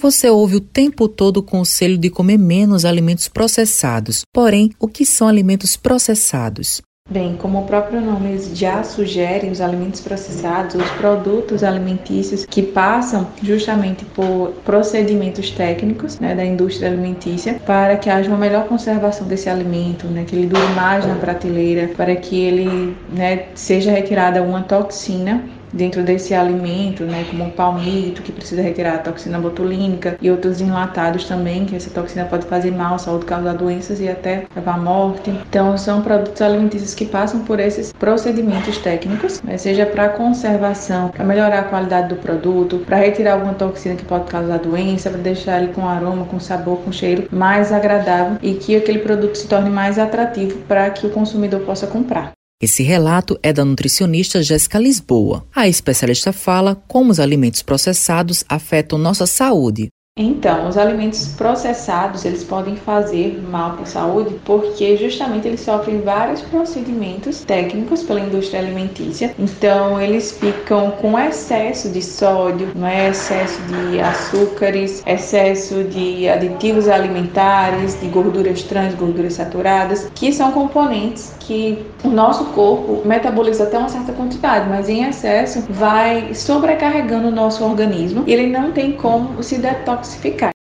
Você ouve o tempo todo o conselho de comer menos alimentos processados. Porém, o que são alimentos processados? Bem, como o próprio nome já sugere, os alimentos processados, os produtos alimentícios que passam justamente por procedimentos técnicos né, da indústria alimentícia para que haja uma melhor conservação desse alimento, né, que ele dure mais na prateleira, para que ele né, seja retirada uma toxina dentro desse alimento, né, como o palmito, que precisa retirar a toxina botulínica, e outros enlatados também, que essa toxina pode fazer mal à saúde, causar doenças e até levar à morte. Então, são produtos alimentícios que passam por esses procedimentos técnicos, né, seja para conservação, para melhorar a qualidade do produto, para retirar alguma toxina que pode causar doença, para deixar ele com aroma, com sabor, com cheiro mais agradável e que aquele produto se torne mais atrativo para que o consumidor possa comprar. Esse relato é da nutricionista Jéssica Lisboa. A especialista fala como os alimentos processados afetam nossa saúde, então, os alimentos processados, eles podem fazer mal para a saúde porque justamente eles sofrem vários procedimentos técnicos pela indústria alimentícia. Então, eles ficam com excesso de sódio, não é excesso de açúcares, excesso de aditivos alimentares, de gorduras trans, gorduras saturadas, que são componentes que o nosso corpo metaboliza até uma certa quantidade, mas em excesso vai sobrecarregando o nosso organismo e ele não tem como se detoxificar.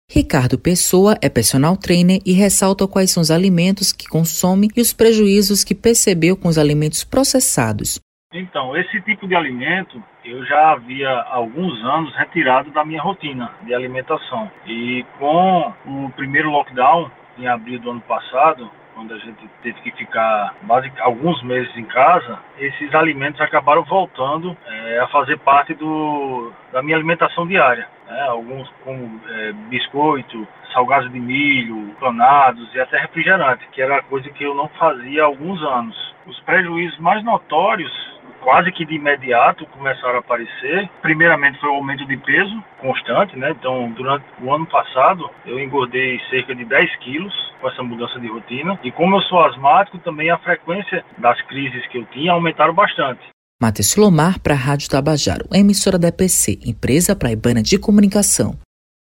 Ricardo Pessoa é personal trainer e ressalta quais são os alimentos que consome e os prejuízos que percebeu com os alimentos processados. Então, esse tipo de alimento eu já havia há alguns anos retirado da minha rotina de alimentação. E com o primeiro lockdown, em abril do ano passado, quando a gente teve que ficar alguns meses em casa, esses alimentos acabaram voltando é, a fazer parte do, da minha alimentação diária. Né? Alguns como é, biscoito, salgados de milho, panados e até refrigerante, que era coisa que eu não fazia há alguns anos. Os prejuízos mais notórios quase que de imediato começaram a aparecer. Primeiramente foi o aumento de peso constante, né? Então, durante o ano passado, eu engordei cerca de 10 quilos com essa mudança de rotina. E como eu sou asmático, também a frequência das crises que eu tinha aumentaram bastante. Matheus Lomar para a Rádio Tabajaro, emissora da EPC, empresa praibana de comunicação.